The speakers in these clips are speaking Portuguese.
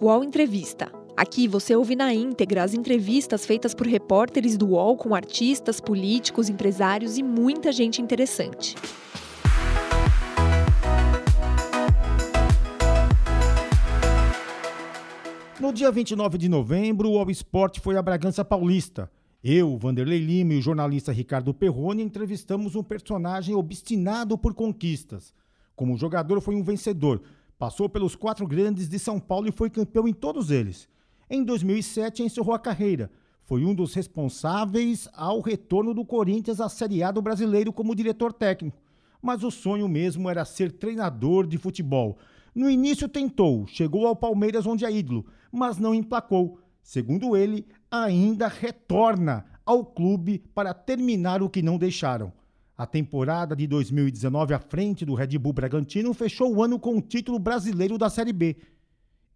UOL Entrevista. Aqui você ouve na íntegra as entrevistas feitas por repórteres do UOL com artistas, políticos, empresários e muita gente interessante. No dia 29 de novembro, o All Sport foi a Bragança Paulista. Eu, Vanderlei Lima e o jornalista Ricardo Perrone entrevistamos um personagem obstinado por conquistas. Como jogador, foi um vencedor. Passou pelos quatro grandes de São Paulo e foi campeão em todos eles. Em 2007, encerrou a carreira. Foi um dos responsáveis ao retorno do Corinthians à Série A do brasileiro como diretor técnico. Mas o sonho mesmo era ser treinador de futebol. No início tentou, chegou ao Palmeiras onde é ídolo, mas não emplacou. Segundo ele, ainda retorna ao clube para terminar o que não deixaram. A temporada de 2019 à frente do Red Bull Bragantino fechou o ano com o título brasileiro da Série B.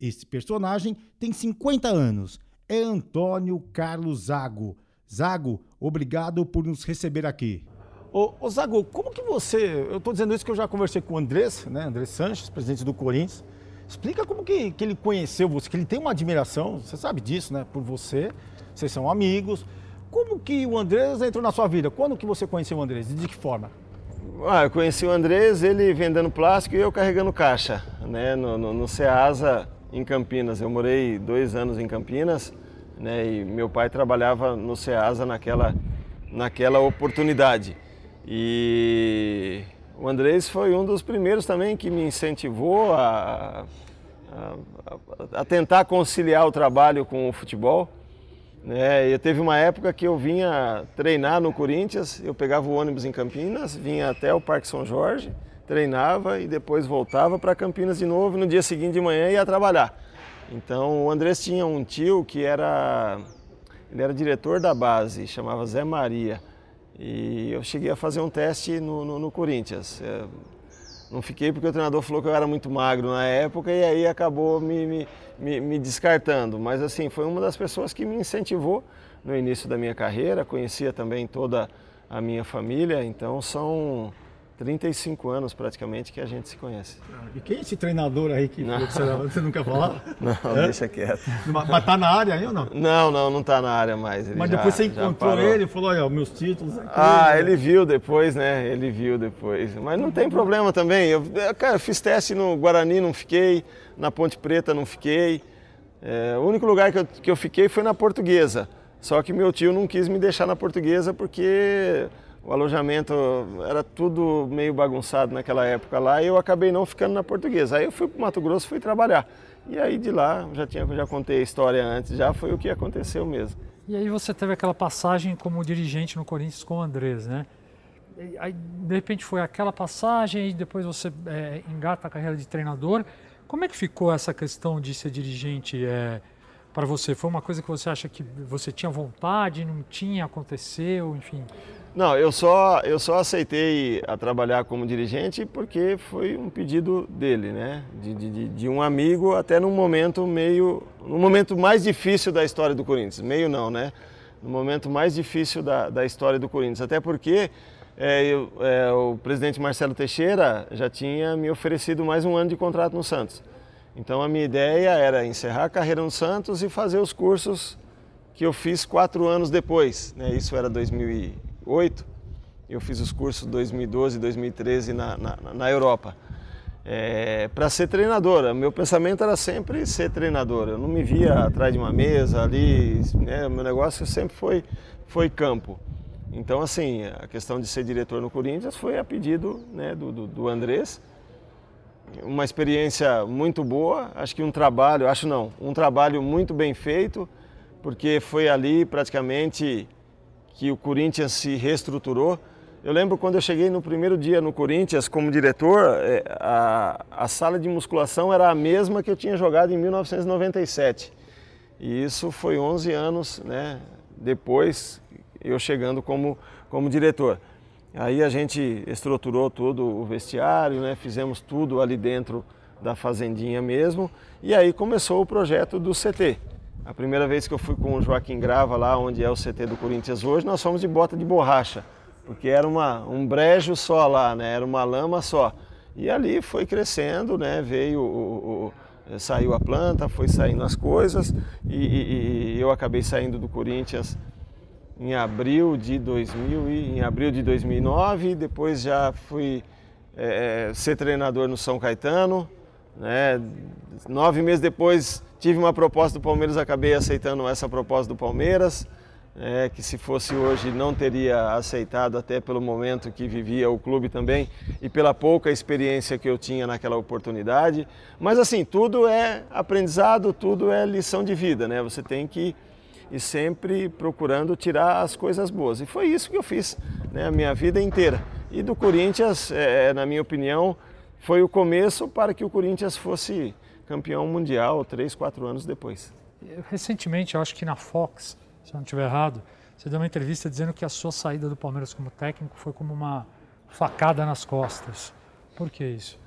Esse personagem tem 50 anos. É Antônio Carlos Zago. Zago, obrigado por nos receber aqui. Ô, ô Zago, como que você. Eu estou dizendo isso que eu já conversei com o Andrés, né? Andrés Sanches, presidente do Corinthians. Explica como que, que ele conheceu você, que ele tem uma admiração, você sabe disso, né? Por você, vocês são amigos. Como que o Andrés entrou na sua vida? Quando que você conheceu o Andrés e de que forma? Ah, eu conheci o Andrés, ele vendendo plástico e eu carregando caixa, né? No, no, no Ceasa, em Campinas. Eu morei dois anos em Campinas, né? E meu pai trabalhava no Ceasa naquela, naquela oportunidade. E o Andrés foi um dos primeiros também que me incentivou a, a, a tentar conciliar o trabalho com o futebol. Né? Eu teve uma época que eu vinha treinar no Corinthians, eu pegava o ônibus em Campinas, vinha até o Parque São Jorge, treinava e depois voltava para Campinas de novo no dia seguinte de manhã ia trabalhar. Então o Andrés tinha um tio que era, ele era diretor da base, chamava Zé Maria. E eu cheguei a fazer um teste no, no, no Corinthians. Eu não fiquei porque o treinador falou que eu era muito magro na época e aí acabou me, me, me, me descartando. Mas assim, foi uma das pessoas que me incentivou no início da minha carreira. Conhecia também toda a minha família, então são 35 anos praticamente que a gente se conhece. E quem é esse treinador aí que, Não. você, você quer falar? Não, É? deixa quieto. Mas tá na área aí ou não? Não, não, não tá na área mais. Ele Mas já- depois você encontrou ele e falou, olha, meus títulos aqui. Ah, né? ele viu depois, né? Ele viu depois. Mas não tem problema também. Eu, eu, cara, eu fiz teste no Guarani, não fiquei. Na Ponte Preta, não fiquei. É, o único lugar que eu, que eu fiquei foi na Portuguesa. Só que meu tio não quis me deixar na Portuguesa porque o alojamento era tudo meio bagunçado naquela época lá e eu acabei não ficando na Portuguesa. Aí eu fui para Mato Grosso, fui trabalhar. E aí de lá, já tinha, já contei a história antes, já foi o que aconteceu mesmo. E aí você teve aquela passagem como dirigente no Corinthians com o Andrés, né? Aí, de repente foi aquela passagem e depois você é, engata a carreira de treinador. Como é que ficou essa questão de ser dirigente é, para você? Foi uma coisa que você acha que você tinha vontade, não tinha, aconteceu, enfim? Não, eu só, eu só aceitei a trabalhar como dirigente porque foi um pedido dele, né? De, de- de, um amigo, até num momento meio. no momento mais difícil da história do Corinthians. Meio não, né? No momento mais difícil da, da história do Corinthians. Até porque é, eu- é, o presidente Marcelo Teixeira já tinha me oferecido mais um ano de contrato no Santos. Então a minha ideia era encerrar a carreira no Santos e fazer os cursos que eu fiz quatro anos depois. Né? Isso era 2008. Eu fiz os cursos 2012 e 2013 na, na, na Europa. para ser treinador, meu pensamento era sempre ser treinador. Eu não me via atrás de uma mesa ali. Né? Meu negócio sempre foi, foi campo. Então, assim, a questão de ser diretor no Corinthians foi a pedido né, do, do, do Andrés uma experiência muito boa, acho que um trabalho, acho não, um trabalho muito bem feito, porque foi ali praticamente que o Corinthians se reestruturou. Eu lembro quando eu cheguei no primeiro dia no Corinthians como diretor, eh, a, a sala de musculação era a mesma que eu tinha jogado em 1997. E isso foi 11 anos né, depois eu chegando como, como diretor. Aí a gente estruturou tudo o vestiário, né? fizemos tudo ali dentro da fazendinha mesmo. E aí começou o projeto do CT. A primeira vez que eu fui com o Joaquim Grava lá, onde é o CT do Corinthians hoje, nós fomos de bota de borracha, porque era uma, um brejo só lá, né? era uma lama só. E ali foi crescendo, né? veio o, o- eh, saiu a planta, foi saindo as coisas e, e, e eu acabei saindo do Corinthians em abril de 2000 e, em abril de 2009, depois já fui é, ser treinador no São Caetano, né? Nove meses depois tive uma proposta do Palmeiras, acabei aceitando essa proposta do Palmeiras, é, que se fosse hoje não teria aceitado até pelo momento que vivia o clube também e pela pouca experiência que eu tinha naquela oportunidade. Mas assim, tudo é aprendizado, tudo é lição de vida, né? Você tem que ir sempre procurando tirar as coisas boas. E foi isso que eu fiz né, a minha vida inteira. E do Corinthians, é, na minha opinião, foi o começo para que o Corinthians fosse campeão mundial três, quatro anos depois. Recentemente, acho que na Fox, se eu não estiver errado, você deu uma entrevista dizendo que a sua saída do Palmeiras como técnico foi como uma facada nas costas. Por que isso?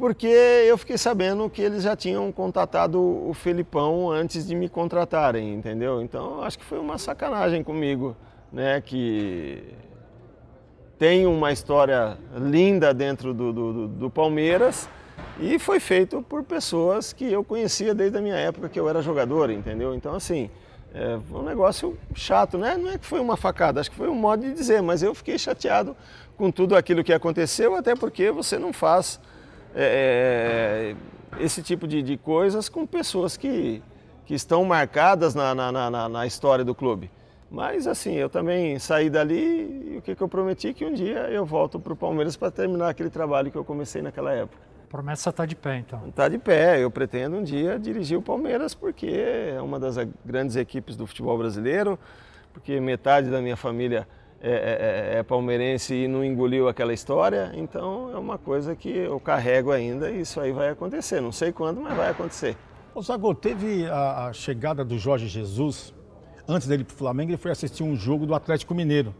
Porque eu fiquei sabendo que eles já tinham contatado o Felipão antes de me contratarem, entendeu? Então acho que foi uma sacanagem comigo, né? Que tem uma história linda dentro do, do, do, Palmeiras e foi feito por pessoas que eu conhecia desde a minha época que eu era jogador, entendeu? Então, assim, é um negócio chato, né? Não é que foi uma facada, acho que foi um modo de dizer, mas eu fiquei chateado com tudo aquilo que aconteceu, até porque você não faz é, é esse tipo de, de, coisas com pessoas que, que estão marcadas na, na, na, na história do clube. Mas assim, eu também saí dali e o que, que eu prometi que um dia eu volto para o Palmeiras para terminar aquele trabalho que eu comecei naquela época. A promessa está de pé, então? Está de pé. Eu pretendo um dia dirigir o Palmeiras porque é uma das grandes equipes do futebol brasileiro, porque metade da minha família é, é, é, é palmeirense e não engoliu aquela história. Então é uma coisa que eu carrego ainda e isso aí vai acontecer. Não sei quando, mas vai acontecer. O Zago, teve a, a chegada do Jorge Jesus antes dele para o Flamengo, ele foi assistir um jogo do Atlético Mineiro.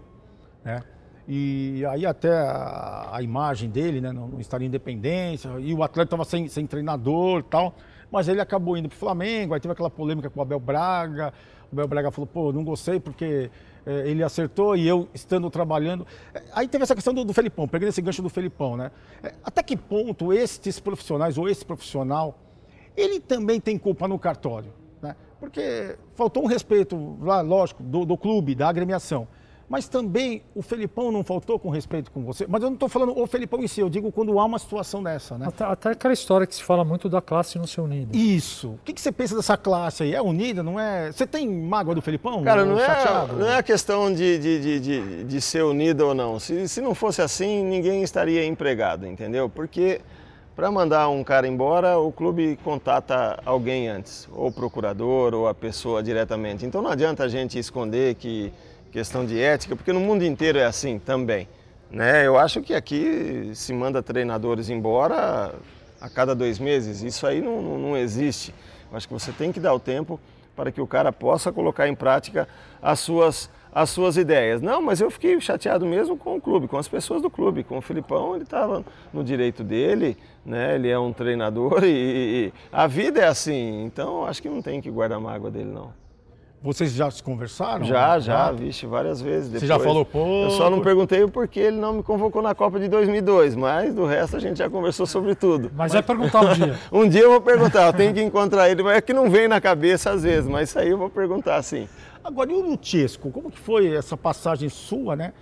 Né? E aí até a, a imagem dele, né, no, no Estádio Independência, e o Atlético estava sem, sem treinador e tal, mas ele acabou indo para o Flamengo, aí teve aquela polêmica com o Abel Braga, o Abel Braga falou, pô, não gostei porque ele acertou e eu estando trabalhando. É, aí teve essa questão do, do Felipão, pegando esse gancho do Felipão, né? É, até que ponto estes profissionais ou esse profissional, ele também tem culpa no cartório? porque faltou um respeito, lá, lógico, do, do clube, da agremiação. Mas também o Felipão não faltou com respeito com você. Mas eu não estou falando o Felipão em si, eu digo quando há uma situação dessa, né? Até, até aquela história que se fala muito da classe não ser unida. Isso. O que, que você pensa dessa classe aí? É unida, não é? Você tem mágoa do Felipão? Cara, não, é, não é a questão de, de, de, de, de ser unida ou não. Se, se não fosse assim, ninguém estaria empregado, entendeu? Porque para mandar um cara embora, o clube contata alguém antes, ou o procurador, ou a pessoa diretamente. Então não adianta a gente esconder que questão de ética, porque no mundo inteiro é assim também. Né? Eu acho que aqui se manda treinadores embora a cada dois meses. Isso aí não, não, não existe. Eu acho que você tem que dar o tempo para que o cara possa colocar em prática as suas as suas ideias. Não, mas eu fiquei chateado mesmo com o clube, com as pessoas do clube. Com o Filipão, ele estava no direito dele, né? ele é um treinador e, e, a vida é assim. Então, acho que não tem que guardar mágoa dele, não. Vocês já se conversaram? Já, já, ah. vixe, várias vezes. Depois. Você já falou, pô. Eu só não perguntei o porquê ele não me convocou na Copa de 2002, mas do resto a gente já conversou sobre tudo. Mas, mas... é perguntar um dia. um dia eu vou perguntar, eu tenho que encontrar ele, mas é que não vem na cabeça às vezes, mas isso aí eu vou perguntar sim. Agora, e o Luchesco? Como que foi essa passagem sua, né?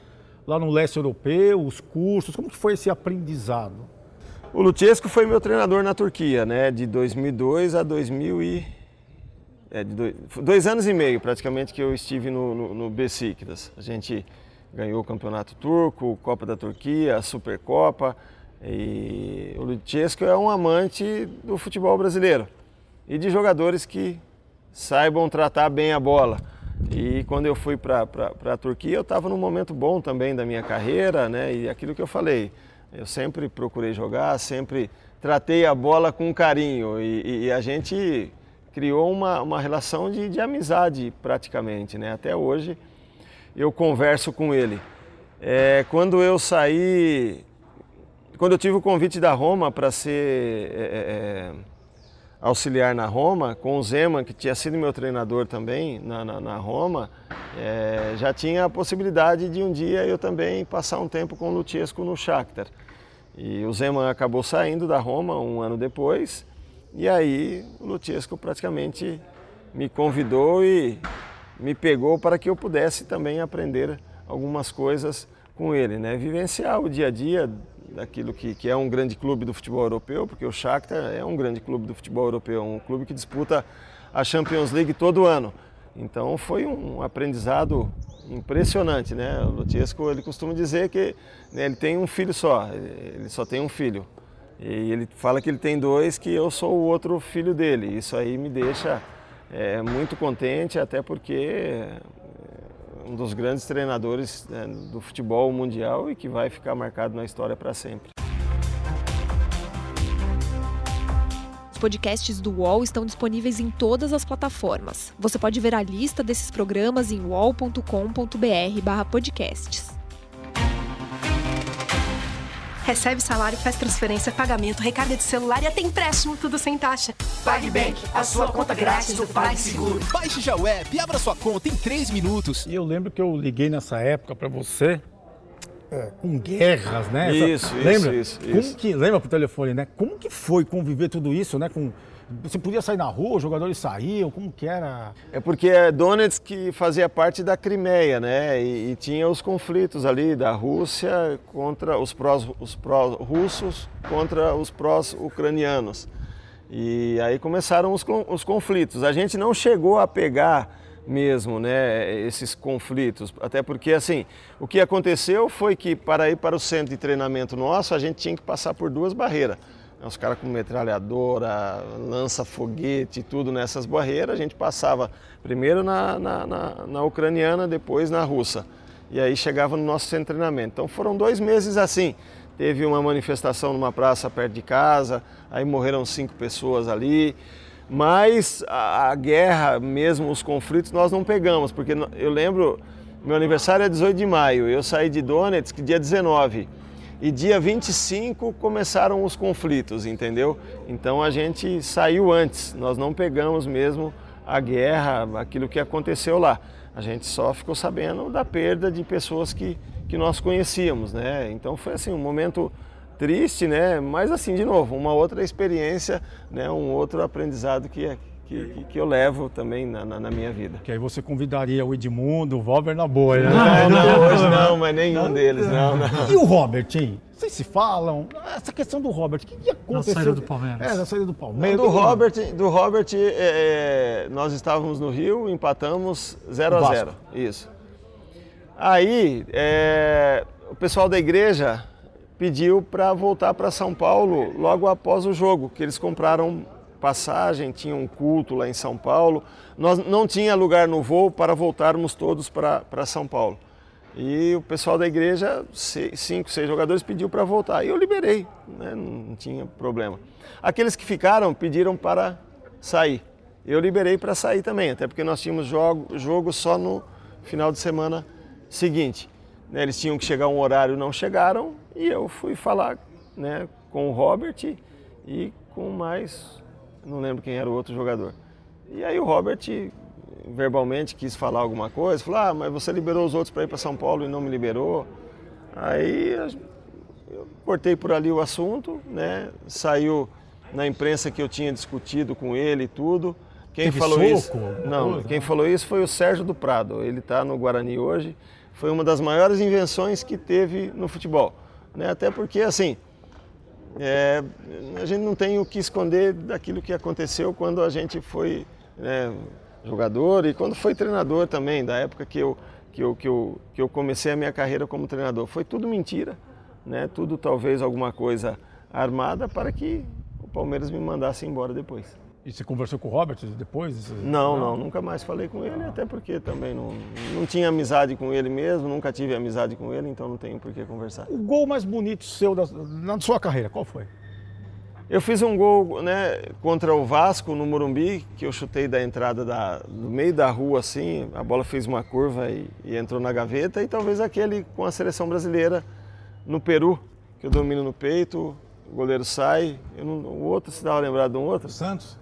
Lá no leste europeu, os cursos, como que foi esse aprendizado? O Luchesco foi meu treinador na Turquia, né? De 2002 a 2000 e... É, dois, dois anos e meio praticamente que eu estive no, no, no Besiktas. A gente ganhou o Campeonato Turco, Copa da Turquia, a Supercopa. E o Luchesco é um amante do futebol brasileiro e de jogadores que saibam tratar bem a bola. E quando eu fui para a Turquia, eu estava num momento bom também da minha carreira, né? E aquilo que eu falei, eu sempre procurei jogar, sempre tratei a bola com carinho e, e a gente criou uma, uma relação de, de amizade praticamente, né? Até hoje eu converso com ele. É, quando eu saí, quando eu tive o convite da Roma para ser é, é, auxiliar na Roma, com o Zeman, que tinha sido meu treinador também na, na, na Roma, é, já tinha a possibilidade de um dia eu também passar um tempo com o Luchesco no Shakhtar. E o Zeman acabou saindo da Roma um ano depois E aí o Luchesco praticamente me convidou e me pegou para que eu pudesse também aprender algumas coisas com ele, né? Vivenciar o dia a dia daquilo que, que é um grande clube do futebol europeu, porque o Shakhtar é um grande clube do futebol europeu, um clube que disputa a Champions League todo ano. Então foi um aprendizado impressionante, né? O Luchesco ele costuma dizer que né, ele tem um filho só, ele só tem um filho. E ele fala que ele tem dois, que eu sou o outro filho dele. Isso aí me deixa é, muito contente, até porque é um dos grandes treinadores né, do futebol mundial e que vai ficar marcado na história para sempre. Os podcasts do UOL estão disponíveis em todas as plataformas. Você pode ver a lista desses programas em uol.com.br/podcasts. Recebe salário, faz transferência, pagamento, recarga de celular e até empréstimo, tudo sem taxa. PagBank, a sua conta grátis do PagSeguro. Baixe já o app e abra sua conta em 3 minutos. E eu lembro que eu liguei nessa época para você é, com guerras, né? Isso, Essa, lembra? isso, Como isso. que, lembra pro telefone, né? Como que foi conviver tudo isso, né? Com, você podia sair na rua, os jogadores saíam, como que era? É porque é Donetsk que fazia parte da Crimeia, né? E, e tinha os conflitos ali da Rússia contra os prós, os pró-russos contra os prós-ucranianos. E aí começaram os, os conflitos. A gente não chegou a pegar mesmo, né, esses conflitos, até porque assim, o que aconteceu foi que para ir para o centro de treinamento nosso, a gente tinha que passar por duas barreiras. Os caras com metralhadora, lança-foguete, tudo nessas barreiras. A gente passava primeiro na, na, na, na ucraniana, depois na russa. E aí chegava no nosso centro de treinamento. Então foram dois meses assim. Teve uma manifestação numa praça perto de casa, aí morreram cinco pessoas ali. Mas a, a guerra, mesmo os conflitos, nós não pegamos, porque eu lembro, meu aniversário é 18 de maio, eu saí de Donetsk dia 19. E dia 25 começaram os conflitos, entendeu? Então a gente saiu antes, nós não pegamos mesmo a guerra, aquilo que aconteceu lá. A gente só ficou sabendo da perda de pessoas que, que nós conhecíamos, né? Então foi assim um momento triste, né? Mas assim, de novo, uma outra experiência, né? Um outro aprendizado que, que, que eu levo também na, na, na minha vida. Que aí você convidaria o Edmundo, o Valver na boa, né? Não, não, hoje não, mas nenhum deles, não, não. E o Robert, hein? Vocês se falam? Essa questão do Robert, o que, que aconteceu? saída do Palmeiras. É, na saída do Palmeiras. Do Robert, do Robert é, é, nós estávamos no Rio, empatamos 0 a Vasco. 0 Isso. Aí, é, o pessoal da igreja pediu para voltar para São Paulo logo após o jogo, que eles compraram passagem, tinha um culto lá em São Paulo. Nós não tinha lugar no voo para voltarmos todos para São Paulo. E o pessoal da igreja, cinco, seis jogadores, pediu para voltar. E eu liberei, né? não tinha problema. Aqueles que ficaram pediram para sair. Eu liberei para sair também, até porque nós tínhamos jogo, jogo só no final de semana seguinte. Né, Eles tinham que chegar um horário, não chegaram, e eu fui falar né, com o Robert e com mais, não lembro quem era o outro jogador. E aí o Robert verbalmente quis falar alguma coisa, falou, ah, mas você liberou os outros para ir para São Paulo e não me liberou. Aí eu cortei por ali o assunto, né? Saiu na imprensa que eu tinha discutido com ele e tudo. Quem Teve falou soco, isso? Não, coisa? quem falou isso foi o Sérgio do Prado. Ele está no Guarani hoje. Foi uma das maiores invenções que teve no futebol, né? Até porque assim, é, a gente não tem o que esconder daquilo que aconteceu quando a gente foi né, jogador e quando foi treinador também, da época que eu, que, eu, que, eu, que eu comecei a minha carreira como treinador. Foi tudo mentira, né? tudo talvez alguma coisa armada para que o Palmeiras me mandasse embora depois. E você conversou com o Robert depois? Não, não, nunca mais falei com ele, até porque também não, não tinha amizade com ele mesmo, nunca tive amizade com ele, então não tenho por que conversar. O gol mais bonito seu da, na sua carreira, qual foi? Eu fiz um gol né, contra o Vasco no Morumbi, que eu chutei da entrada da, do meio da rua assim, a bola fez uma curva e, e entrou na gaveta, e talvez aquele com a seleção brasileira no Peru, que eu domino no peito, o goleiro sai, eu não, o outro, se dá uma lembrada de um outro? Santos?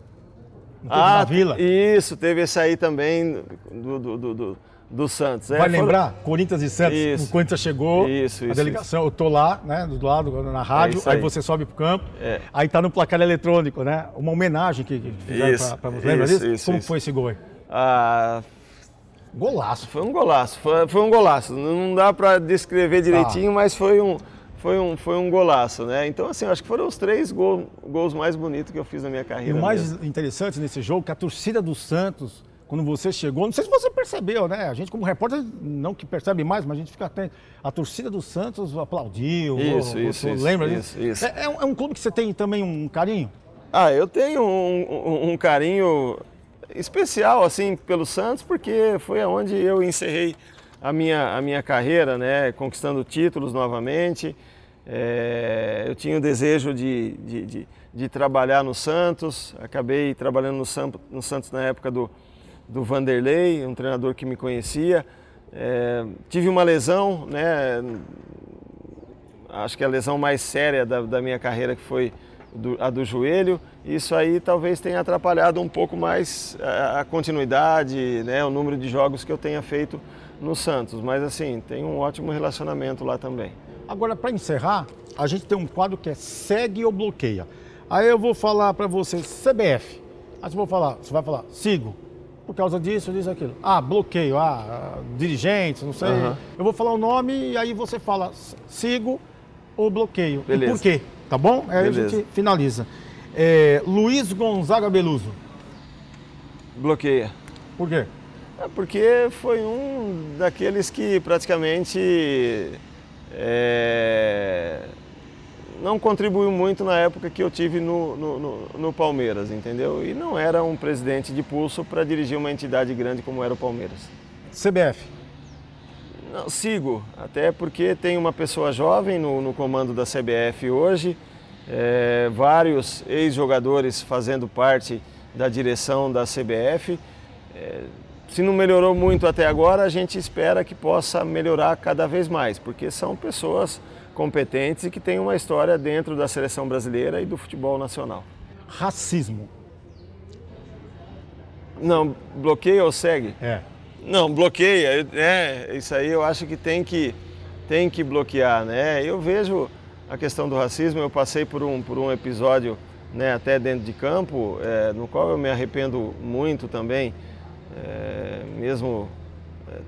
Da Vila? Isso, teve esse aí também do, do, do, do- do Santos. É, Vai lembrar? Corinthians e Santos. Isso. O Corinthians chegou, Isso, a isso, delegação, eu tô lá, né, do lado, na rádio, isso aí. aí. você sobe pro campo, É. aí tá no placar eletrônico, né? Uma homenagem que, que fizeram pra você. Lembra isso, disso? isso, Como isso. foi esse gol aí? Ah, Golaço. Foi um golaço, foi, foi um golaço. Não dá para descrever direitinho, mas foi um, foi, um, foi um golaço, né? Então, assim, acho que foram os três gol- gols mais bonitos que eu fiz na minha E carreira. o mais mesmo. interessante nesse jogo é que a torcida do Santos, quando você chegou, não sei se você percebeu, né? A gente, como repórter, não que percebe mais, mas a gente fica atento. A torcida do Santos aplaudiu. Isso, o- isso, isso, Lembra isso, disso? isso. É, é um, é um clube que você tem também um carinho? Ah, eu tenho um, um- um carinho especial, assim, pelo Santos, porque foi aonde eu encerrei a minha, a minha carreira, né? Conquistando títulos novamente. É, eu tinha o desejo de, de, de- de trabalhar no Santos, acabei trabalhando no, Sam- no Santos na época do, do Vanderlei, um treinador que me conhecia. É, tive uma lesão, né? acho que a lesão mais séria da, da minha carreira que foi do- a do joelho. Isso aí talvez tenha atrapalhado um pouco mais a, a continuidade, né, o número de jogos que eu tenha feito no Santos. Mas assim, tem um ótimo relacionamento lá também. Agora, para encerrar, a gente tem um quadro que é segue ou bloqueia. Aí eu vou falar para você CBF. Aí você, vou falar, você vai falar sigo. Por causa disso, disso, aquilo. Ah, bloqueio, ah, dirigentes, não sei. Aham. Eu vou falar o nome e aí você fala sigo ou bloqueio. E Beleza. por quê? Tá bom? Aí a Beleza. gente finaliza. É, Luiz Gonzaga Beluso. Bloqueia. Por quê? É porque foi um daqueles que praticamente é, não contribuiu muito na época que eu tive no, no- no- no Palmeiras, entendeu? E não era um presidente de pulso para dirigir uma entidade grande como era o Palmeiras. CBF. Não, sigo, até porque tem uma pessoa jovem no, no comando da CBF hoje, é, vários ex-jogadores fazendo parte da direção da CBF. É, se não melhorou muito até agora, a gente espera que possa melhorar cada vez mais, porque são pessoas competentes e que têm uma história dentro da seleção brasileira e do futebol nacional. Racismo. Não, bloqueia ou segue? É. Não, bloqueia, né? Isso aí eu acho que tem que, tem que bloquear, né? Eu vejo a questão do racismo, eu passei por um, por um episódio, né, até dentro de campo, é, no qual eu me arrependo muito também, é, mesmo é,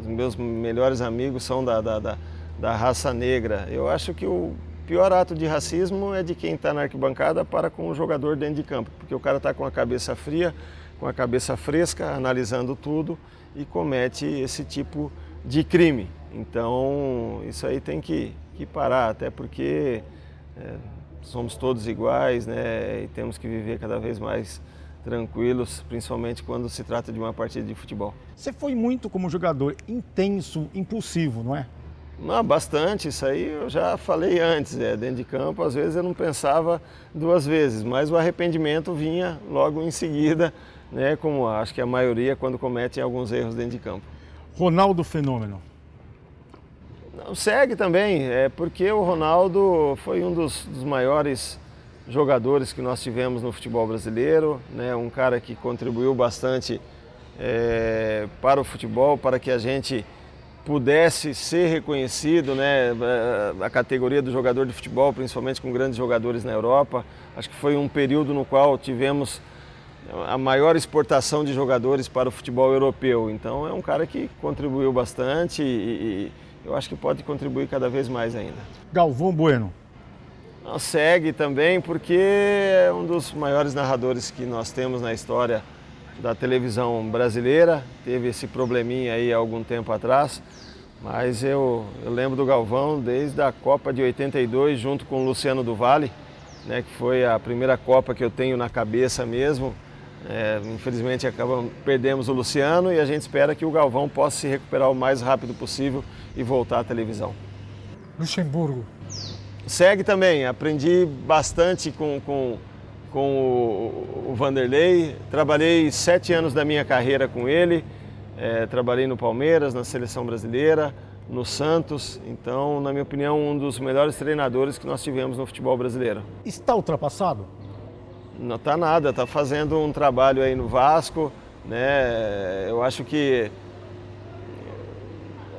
os meus melhores amigos são da, da, da, da raça negra. Eu acho que o pior ato de racismo é de quem está na arquibancada para com o jogador dentro de campo, porque o cara está com a cabeça fria, com a cabeça fresca, analisando tudo e comete esse tipo de crime. Então, isso aí tem que, que parar, até porque é, somos todos iguais né, e temos que viver cada vez mais tranquilos, principalmente quando se trata de uma partida de futebol. Você foi muito como jogador intenso, impulsivo, não é? Não, bastante, isso aí eu já falei antes, é, dentro de campo, às vezes eu não pensava duas vezes, mas o arrependimento vinha logo em seguida, né, como acho que a maioria quando cometem alguns erros dentro de campo. Ronaldo Fenômeno. Não, segue também, é porque o Ronaldo foi um dos, dos maiores jogadores que nós tivemos no futebol brasileiro, né? um cara que contribuiu bastante é, para o futebol, para que a gente pudesse ser reconhecido, né? a categoria do jogador de futebol, principalmente com grandes jogadores na Europa. Acho que foi um período no qual tivemos a maior exportação de jogadores para o futebol europeu. Então é um cara que contribuiu bastante e, e eu acho que pode contribuir cada vez mais ainda. Galvão Bueno. Não, segue também porque é um dos maiores narradores que nós temos na história da televisão brasileira. Teve esse probleminha aí há algum tempo atrás, mas eu, eu lembro do Galvão desde a Copa de 82 junto com o Luciano do Vale, né, que foi a primeira Copa que eu tenho na cabeça mesmo. É, infelizmente acabamos, perdemos o Luciano e a gente espera que o Galvão possa se recuperar o mais rápido possível e voltar à televisão. Luxemburgo. Segue também, aprendi bastante com, com, com o, o Vanderlei. Trabalhei sete anos da minha carreira com ele. É, trabalhei no Palmeiras, na seleção brasileira, no Santos. Então, na minha opinião, um dos melhores treinadores que nós tivemos no futebol brasileiro. Está ultrapassado? Não está nada, está fazendo um trabalho aí no Vasco. Né? Eu acho que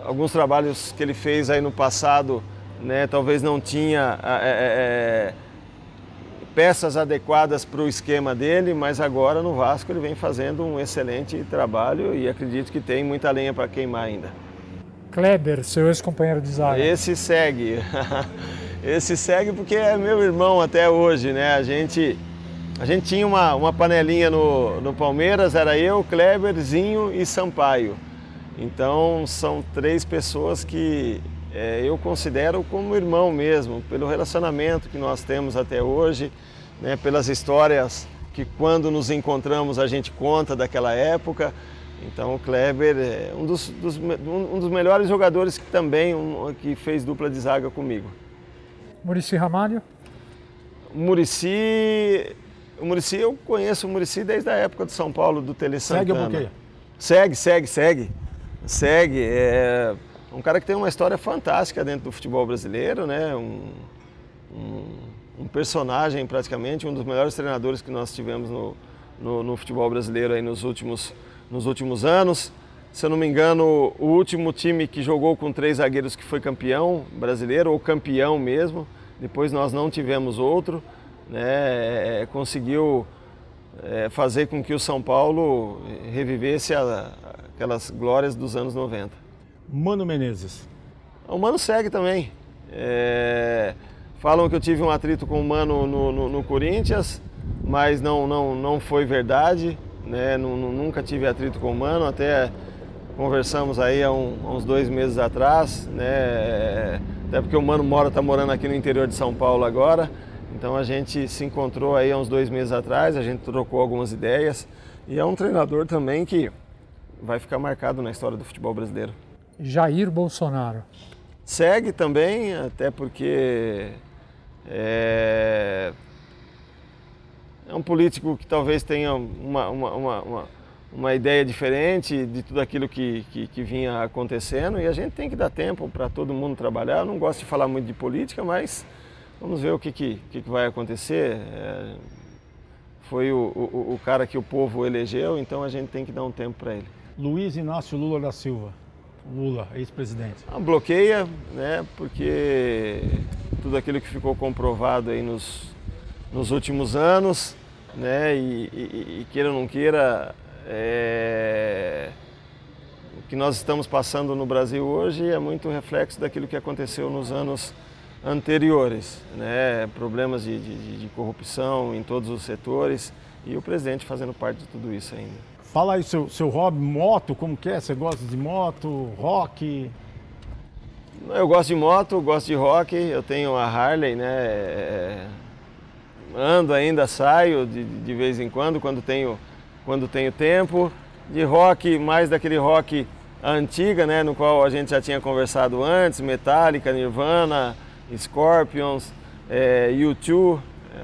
alguns trabalhos que ele fez aí no passado, né, talvez não tinha é, é, peças adequadas para o esquema dele, mas agora no Vasco ele vem fazendo um excelente trabalho e acredito que tem muita lenha para queimar ainda. Kleber, seu ex-companheiro de zaga. Esse segue. Esse segue porque é meu irmão até hoje, né? A gente, a gente tinha uma, uma panelinha no, no Palmeiras, era eu, Kleber, Zinho e Sampaio. Então são três pessoas que é, eu considero como irmão mesmo, pelo relacionamento que nós temos até hoje, né, pelas histórias que quando nos encontramos a gente conta daquela época. Então o Kleber é um dos, dos um dos melhores jogadores que também um, que fez dupla de zaga comigo. Murici Ramalho? Murici, o Murici eu conheço o Murici desde a época do São Paulo, do Tele Santana. Segue pouquinho. Segue, segue, segue. Segue. É um cara que tem uma história fantástica dentro do futebol brasileiro, né? Um, um, um personagem praticamente, um dos melhores treinadores que nós tivemos no, no, no, futebol brasileiro aí nos últimos, nos últimos anos. Se eu não me engano, o último time que jogou com três zagueiros que foi campeão brasileiro, ou campeão mesmo, depois nós não tivemos outro, né? É, é conseguiu é, fazer com que o São Paulo revivesse a, aquelas glórias dos anos 90. Mano Menezes. O Mano segue também. É... Falam que eu tive um atrito com o Mano no, no, no Corinthians, mas não, não, não foi verdade. Né? Nunca tive atrito com o Mano, até conversamos aí há, um, há uns dois meses atrás, né? até porque o Mano mora, está morando aqui no interior de São Paulo agora. Então a gente se encontrou aí há uns dois meses atrás, a gente trocou algumas ideias e é um treinador também que vai ficar marcado na história do futebol brasileiro. Jair Bolsonaro. Segue também, até porque é, é um político que talvez tenha uma, uma, uma, uma, ideia diferente de tudo aquilo que, que, que, vinha acontecendo e a gente tem que dar tempo para todo mundo trabalhar. Eu não gosto de falar muito de política, mas vamos ver o que, que, que vai acontecer. É, foi o, o, o cara que o povo elegeu, então a gente tem que dar um tempo para ele. Luiz Inácio Lula da Silva. Lula, ex-presidente? Ah, bloqueia, né, porque tudo aquilo que ficou comprovado aí nos, nos últimos anos, né, e, e, e queira ou não queira, é, o que nós estamos passando no Brasil hoje é muito reflexo daquilo que aconteceu nos anos anteriores, né, problemas de, de, de corrupção em todos os setores e o presidente fazendo parte de tudo isso ainda. Fala aí seu, seu hobby, moto, como que é? Você gosta de moto, rock? Eu gosto de moto, gosto de rock, eu tenho a Harley, né? É, ando ainda, saio de, de vez em quando, quando tenho, quando tenho tempo. De rock, mais daquele rock antiga, né? No qual a gente já tinha conversado antes, Metallica, Nirvana, Scorpions, é, U2.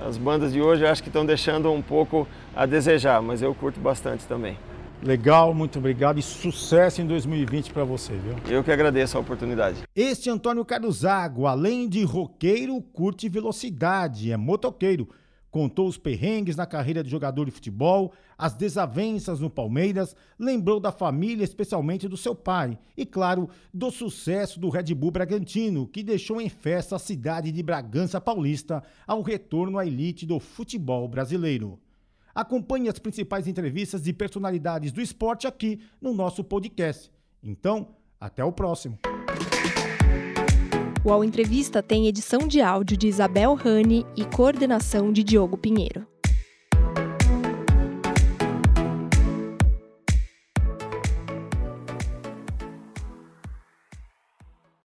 As bandas de hoje eu acho que estão deixando um pouco a desejar, mas eu curto bastante também. Legal, muito obrigado e sucesso em 2020 para você, viu? Eu que agradeço a oportunidade. Este Antônio Carlos Zago, além de roqueiro, curte velocidade, é motoqueiro. Contou os perrengues na carreira de jogador de futebol, as desavenças no Palmeiras, lembrou da família, especialmente do seu pai, e, claro, do sucesso do Red Bull Bragantino, que deixou em festa a cidade de Bragança Paulista ao retorno à elite do futebol brasileiro. Acompanhe as principais entrevistas de personalidades do esporte aqui no nosso podcast. Então, até o próximo. O Ao Entrevista tem edição de áudio de Isabel Rani e coordenação de Diogo Pinheiro.